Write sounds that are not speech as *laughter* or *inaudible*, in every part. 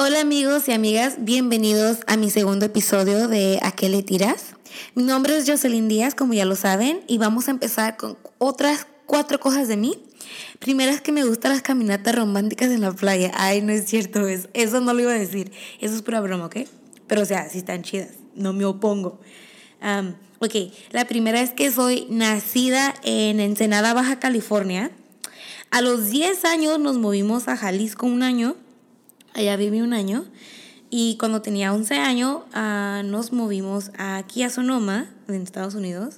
Hola amigos y amigas, bienvenidos a mi segundo episodio de ¿A qué le tiras? Mi nombre es Jocelyn Díaz, como ya lo saben, y vamos a empezar con otras cuatro cosas de mí. Primera es que me gustan las caminatas románticas en la playa. Ay, no es cierto eso. Eso no lo iba a decir. Eso es pura broma, ¿ok? Pero o sea, sí están chidas. No me opongo. ok, la primera es que soy nacida en Ensenada, Baja California. A los 10 años nos movimos a Jalisco un año Allá viví un año. Y cuando tenía 11 años ah, nos movimos aquí a Sonoma, en Estados Unidos.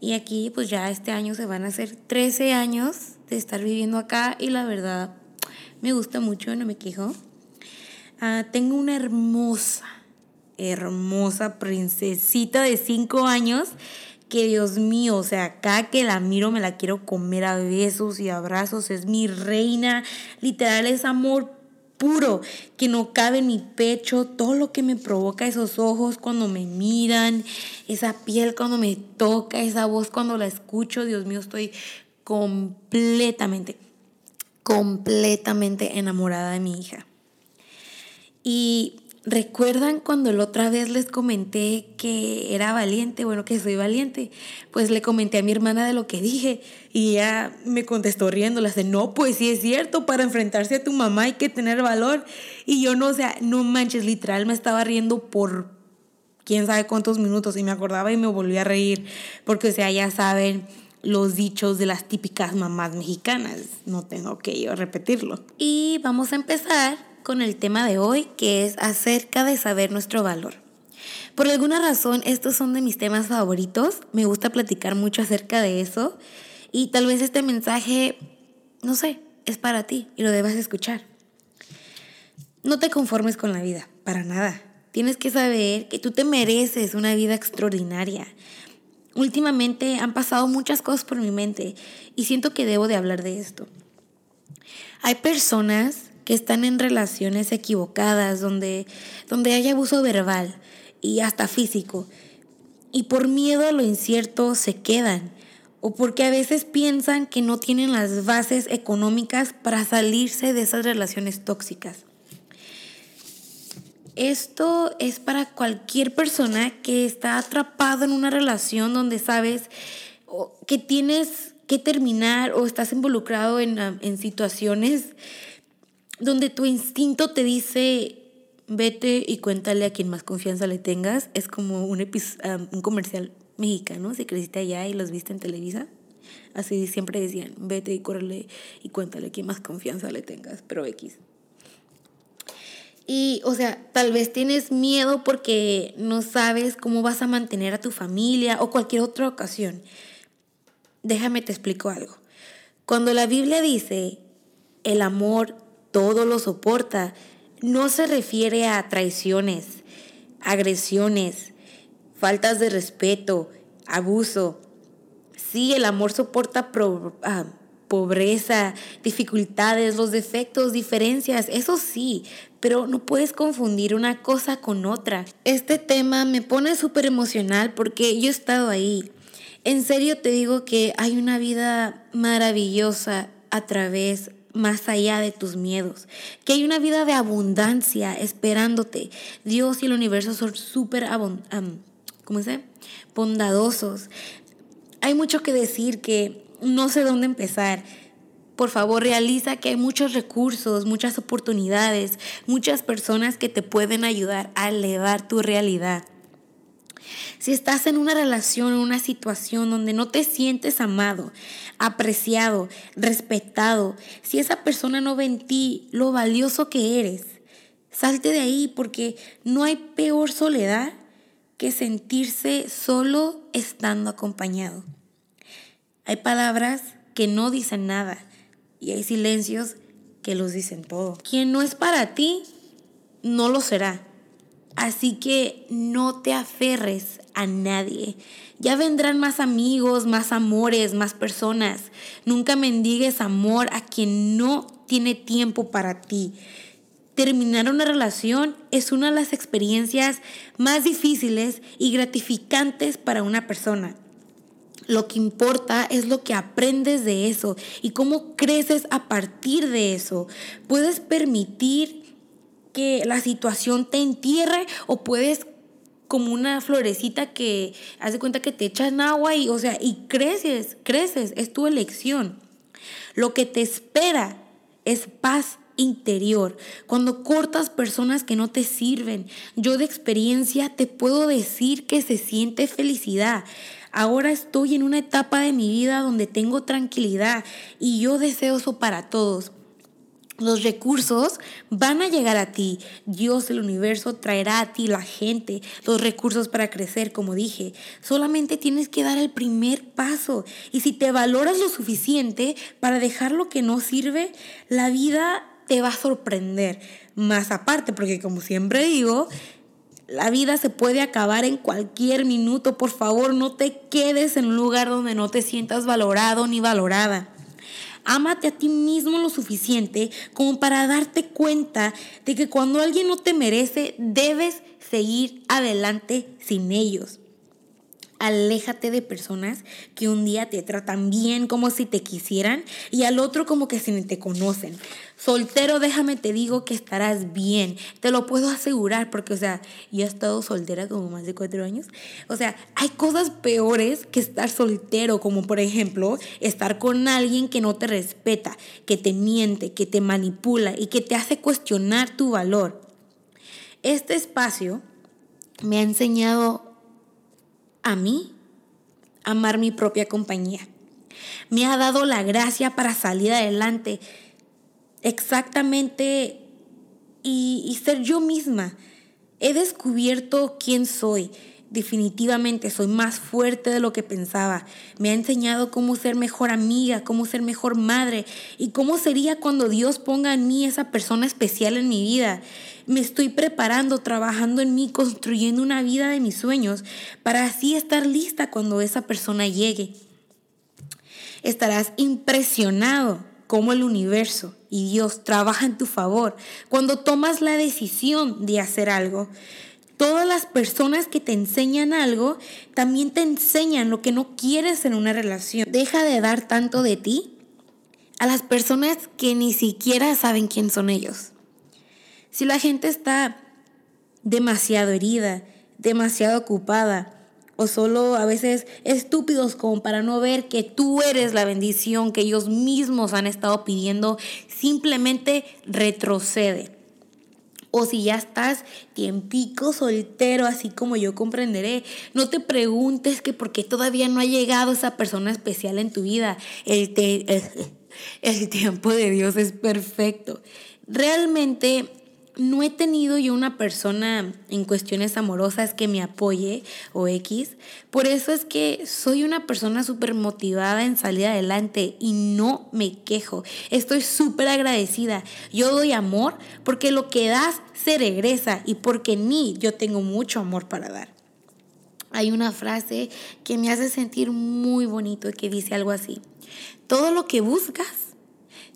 Y aquí pues ya este año se van a hacer 13 años de estar viviendo acá y la verdad me gusta mucho, no me quejo. Ah, tengo una hermosa, hermosa princesita de 5 años que Dios mío, o sea, acá que la miro me la quiero comer a besos y abrazos, es mi reina, literal es amor puro, que no cabe en mi pecho, todo lo que me provoca esos ojos cuando me miran, esa piel cuando me toca, esa voz cuando la escucho, Dios mío, estoy completamente, completamente enamorada de mi hija. Y ¿Recuerdan cuando la otra vez les comenté que era valiente? Bueno, que soy valiente. Pues le comenté a mi hermana de lo que dije y ella me contestó riendo. Le dice, no, pues sí es cierto, para enfrentarse a tu mamá hay que tener valor. Y yo no, o sea, no manches, literal me estaba riendo por quién sabe cuántos minutos y me acordaba y me volví a reír. Porque, o sea, ya saben los dichos de las típicas mamás mexicanas. No tengo que yo repetirlo. Y vamos a empezar con el tema de hoy, que es acerca de saber nuestro valor. Por alguna razón, estos son de mis temas favoritos. Me gusta platicar mucho acerca de eso. Y tal vez este mensaje, no sé, es para ti y lo debas escuchar. No te conformes con la vida, para nada. Tienes que saber que tú te mereces una vida extraordinaria. Últimamente han pasado muchas cosas por mi mente y siento que debo de hablar de esto. Hay personas que están en relaciones equivocadas, donde, donde hay abuso verbal y hasta físico. Y por miedo a lo incierto se quedan. O porque a veces piensan que no tienen las bases económicas para salirse de esas relaciones tóxicas. Esto es para cualquier persona que está atrapado en una relación donde sabes que tienes que terminar o estás involucrado en, en situaciones donde tu instinto te dice, vete y cuéntale a quien más confianza le tengas. Es como un, un comercial mexicano, si creciste allá y los viste en Televisa. Así siempre decían, vete y córrele y cuéntale a quien más confianza le tengas, pero X. Y, o sea, tal vez tienes miedo porque no sabes cómo vas a mantener a tu familia o cualquier otra ocasión. Déjame te explico algo. Cuando la Biblia dice, el amor todo lo soporta. No se refiere a traiciones, agresiones, faltas de respeto, abuso. Sí, el amor soporta ah, pobreza, dificultades, los defectos, diferencias, eso sí, pero no puedes confundir una cosa con otra. Este tema me pone súper emocional porque yo he estado ahí. En serio te digo que hay una vida maravillosa a través más allá de tus miedos, que hay una vida de abundancia esperándote. Dios y el universo son súper ¿cómo se? bondadosos. Hay mucho que decir que no sé dónde empezar. Por favor, realiza que hay muchos recursos, muchas oportunidades, muchas personas que te pueden ayudar a elevar tu realidad. Si estás en una relación, en una situación donde no te sientes amado, apreciado, respetado, si esa persona no ve en ti lo valioso que eres, salte de ahí porque no hay peor soledad que sentirse solo estando acompañado. Hay palabras que no dicen nada y hay silencios que los dicen todo. Quien no es para ti, no lo será. Así que no te aferres a nadie. Ya vendrán más amigos, más amores, más personas. Nunca mendigues amor a quien no tiene tiempo para ti. Terminar una relación es una de las experiencias más difíciles y gratificantes para una persona. Lo que importa es lo que aprendes de eso y cómo creces a partir de eso. Puedes permitir que la situación te entierre o puedes como una florecita que hace cuenta que te echas agua y, o sea, y creces, creces, es tu elección. Lo que te espera es paz interior, cuando cortas personas que no te sirven. Yo de experiencia te puedo decir que se siente felicidad. Ahora estoy en una etapa de mi vida donde tengo tranquilidad y yo deseo eso para todos. Los recursos van a llegar a ti. Dios, el universo, traerá a ti la gente, los recursos para crecer, como dije. Solamente tienes que dar el primer paso. Y si te valoras lo suficiente para dejar lo que no sirve, la vida te va a sorprender. Más aparte, porque como siempre digo, la vida se puede acabar en cualquier minuto. Por favor, no te quedes en un lugar donde no te sientas valorado ni valorada. Ámate a ti mismo lo suficiente como para darte cuenta de que cuando alguien no te merece, debes seguir adelante sin ellos. Aléjate de personas que un día te tratan bien como si te quisieran y al otro como que si ni te conocen. Soltero, déjame te digo que estarás bien. Te lo puedo asegurar porque, o sea, yo he estado soltera como más de cuatro años. O sea, hay cosas peores que estar soltero, como por ejemplo, estar con alguien que no te respeta, que te miente, que te manipula y que te hace cuestionar tu valor. Este espacio me ha enseñado a mí amar mi propia compañía. Me ha dado la gracia para salir adelante exactamente y, y ser yo misma. He descubierto quién soy. Definitivamente soy más fuerte de lo que pensaba. Me ha enseñado cómo ser mejor amiga, cómo ser mejor madre y cómo sería cuando Dios ponga en mí esa persona especial en mi vida. Me estoy preparando, trabajando en mí, construyendo una vida de mis sueños para así estar lista cuando esa persona llegue. Estarás impresionado cómo el universo y Dios trabaja en tu favor cuando tomas la decisión de hacer algo. Todas las personas que te enseñan algo también te enseñan lo que no quieres en una relación. Deja de dar tanto de ti a las personas que ni siquiera saben quién son ellos. Si la gente está demasiado herida, demasiado ocupada, o solo a veces estúpidos como para no ver que tú eres la bendición que ellos mismos han estado pidiendo, simplemente retrocede. O si ya estás tiempico soltero, así como yo comprenderé, no te preguntes que por qué todavía no ha llegado esa persona especial en tu vida. El, *laughs* el tiempo de Dios es perfecto. Realmente no he tenido yo una persona en cuestiones amorosas que me apoye o X. Por eso es que soy una persona súper motivada en salir adelante y no me quejo. Estoy súper agradecida. Yo doy amor porque lo que das se regresa y porque en mí yo tengo mucho amor para dar. Hay una frase que me hace sentir muy bonito que dice algo así. Todo lo que buscas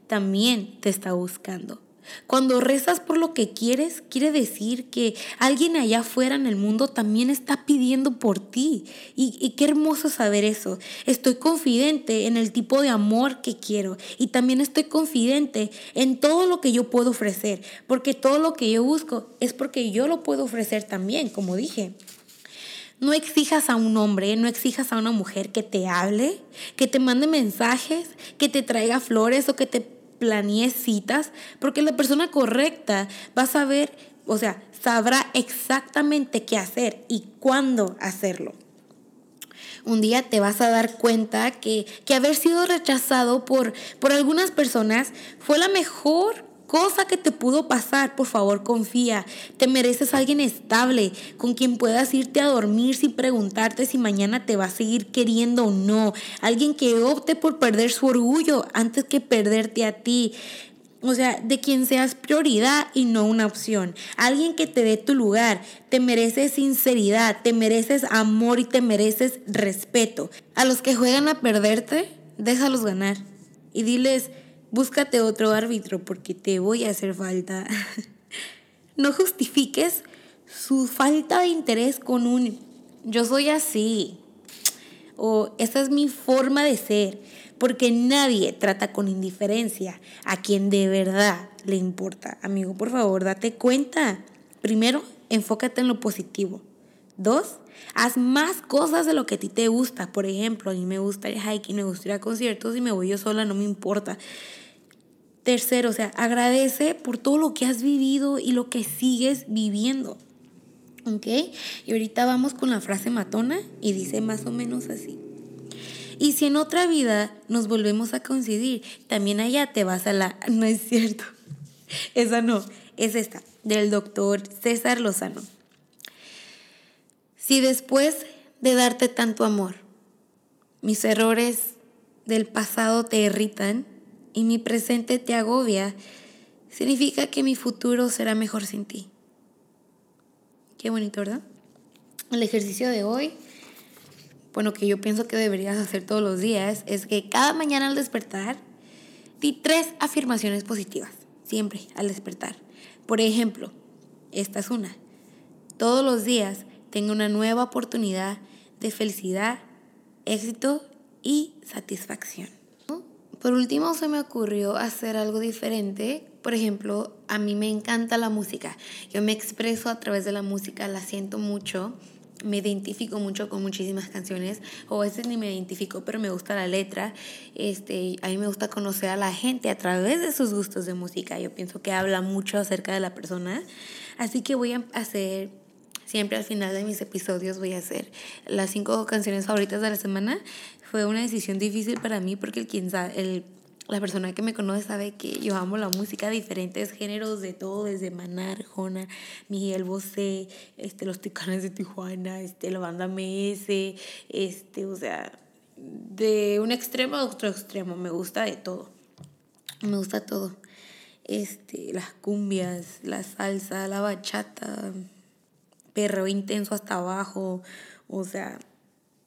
también te está buscando. Cuando rezas por lo que quieres, quiere decir que alguien allá afuera en el mundo también está pidiendo por ti. Y, qué hermoso saber eso. Estoy confidente en el tipo de amor que quiero. Y también estoy confidente en todo lo que yo puedo ofrecer. Porque todo lo que yo busco es porque yo lo puedo ofrecer también, como dije. No exijas a un hombre, no exijas a una mujer que te hable, que te mande mensajes, que te traiga flores o que te planees citas, porque la persona correcta va a saber, o sea, sabrá exactamente qué hacer y cuándo hacerlo. Un día te vas a dar cuenta que, que haber sido rechazado por, por algunas personas fue la mejor cosa que te pudo pasar, por favor confía. Te mereces a alguien estable, con quien puedas irte a dormir sin preguntarte si mañana te va a seguir queriendo o no. Alguien que opte por perder su orgullo antes que perderte a ti. O sea, de quien seas prioridad y no una opción. Alguien que te dé tu lugar. Te mereces sinceridad, te mereces amor y te mereces respeto. A los que juegan a perderte, déjalos ganar. Y diles, búscate otro árbitro porque te voy a hacer falta. *laughs* no justifiques su falta de interés con un yo soy así o esta es mi forma de ser, porque nadie trata con indiferencia a quien de verdad le importa. Amigo, por favor, date cuenta. Primero, enfócate en lo positivo. Dos, haz más cosas de lo que a ti te gusta. Por ejemplo, a mí me gusta ir hiking, me gusta ir a conciertos y me voy yo sola, no me importa. Tercero, o sea, agradece por todo lo que has vivido y lo que sigues viviendo. ¿Ok? Y ahorita vamos con la frase matona y dice más o menos así. Y si en otra vida nos volvemos a coincidir, también allá te vas a la... *laughs* No es cierto. Esa no, es esta, del doctor César Lozano. Si después de darte tanto amor, mis errores del pasado te irritan y mi presente te agobia, significa que mi futuro será mejor sin ti. Qué bonito, ¿verdad? El ejercicio de hoy, bueno, que yo pienso que deberías hacer todos los días, es que cada mañana al despertar, di tres afirmaciones positivas, siempre al despertar. Por ejemplo, esta es una. Todos los días tengo una nueva oportunidad de felicidad, éxito y satisfacción. Por último, se me ocurrió hacer algo diferente. Por ejemplo, a mí me encanta la música. Yo me expreso a través de la música, la siento mucho. Me identifico mucho con muchísimas canciones, o a veces ni me identifico, pero me gusta la letra. Este, a mí me gusta conocer a la gente a través de sus gustos de música. Yo pienso que habla mucho acerca de la persona. Así que voy a hacer siempre al final de mis episodios voy a hacer las cinco canciones favoritas de la semana fue una decisión difícil para mí porque el quien sabe, el, la persona que me conoce sabe que yo amo la música, diferentes géneros de todo, desde Maná, Arjona, Miguel Bosé, este, los Ticanes de Tijuana, este, la banda MS, este, o sea, de un extremo a otro extremo, me gusta de todo, me gusta todo, este, las cumbias, la salsa, la bachata, perro intenso hasta abajo, o sea,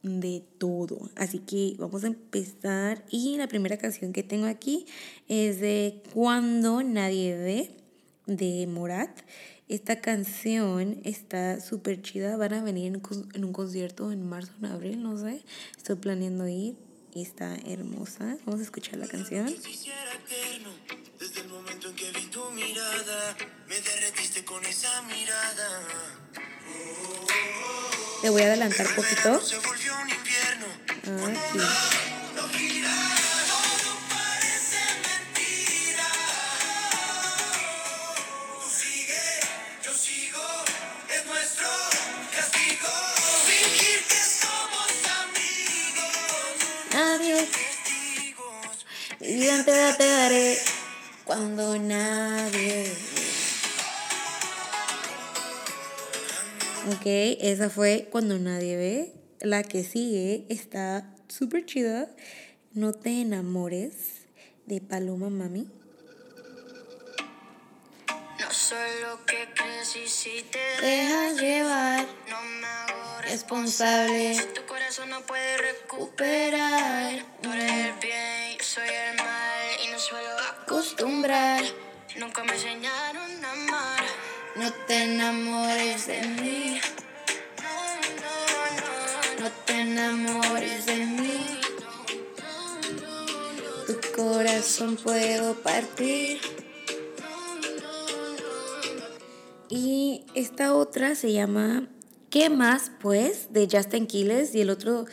de todo. Así que vamos a empezar. Y la primera canción que tengo aquí es de Cuando Nadie Ve, de Morat. Esta canción está súper chida. Van a venir en un concierto en marzo o en abril, no sé. Estoy planeando ir está hermosa. Vamos a escuchar la canción. Con esa mirada. Le voy a adelantar un poquito. Aquí. Nadie. Mi vida entera te daré cuando nadie esa fue cuando nadie ve. La que sigue está súper chida. No te enamores de Paloma Mami. No soy lo que crees y si te dejas llevar, no me hago responsable. Tu corazón no puede recuperar. Tú eres el bien, yo soy el mal y no suelo acostumbrar. Nunca me enseñaron a amar. No te enamores de mí. Enamores de mí. Tu corazón puedo partir. Y esta otra se llama ¿Qué más pues? de Justin Quiles y el otro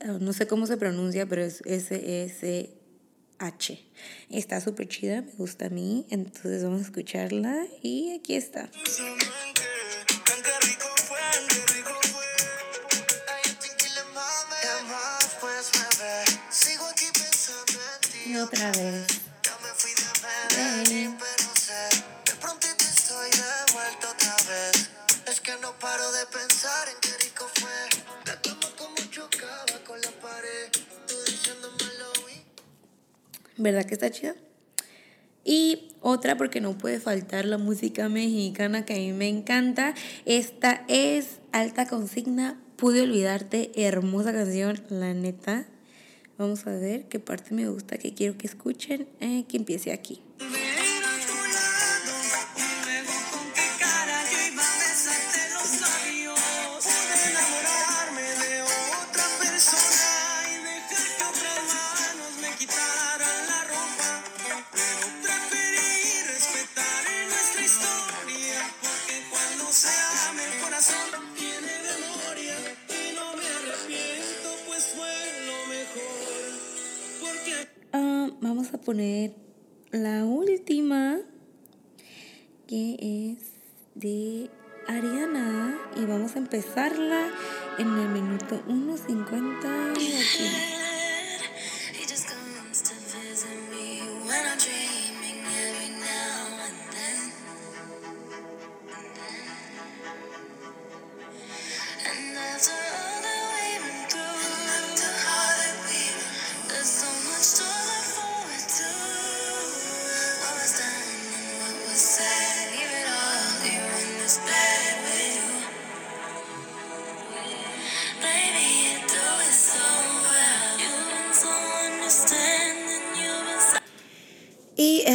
ah, no sé cómo se pronuncia, pero es S-S H. Está súper chida, me gusta a mí, entonces vamos a escucharla y aquí está. Otra vez. De pronto te estoy de vuelta otra vez. Es que no paro de pensar en qué rico fue. Te tomo como chocaba con la pared. Tú diciéndome ¿Verdad que está chida? Y otra, porque no puede faltar la música mexicana que a mí me encanta. Esta es Alta Consigna. Pude olvidarte. Hermosa canción, la neta. Vamos a ver qué parte me gusta, que quiero que escuchen. Eh, que empiece aquí. Poner la última, que es de Ariana. Y vamos a empezarla en el minuto 1.50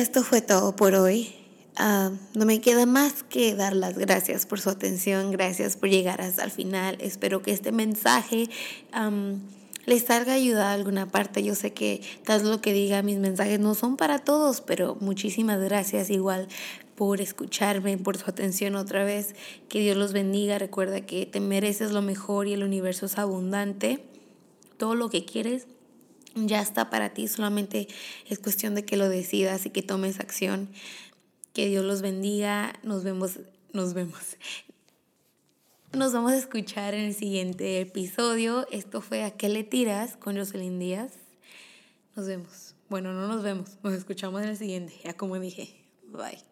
esto fue todo por hoy. Ah, no me queda más que dar las gracias por su atención, gracias por llegar hasta el final. Espero que este mensaje les salga ayuda a alguna parte. Yo sé que tal lo que diga, mis mensajes no son para todos, pero muchísimas gracias igual por escucharme, por su atención otra vez. Que Dios los bendiga. Recuerda que te mereces lo mejor y el universo es abundante. Todo lo que quieres ya está para ti, solamente es cuestión de que lo decidas y que tomes acción. Que Dios los bendiga, nos vemos, nos vemos. Nos vamos a escuchar en el siguiente episodio. Esto fue ¿A qué le tiras? con Jocelyn Díaz. Nos vemos. Bueno, no nos vemos, nos escuchamos en el siguiente, ya como dije. Bye.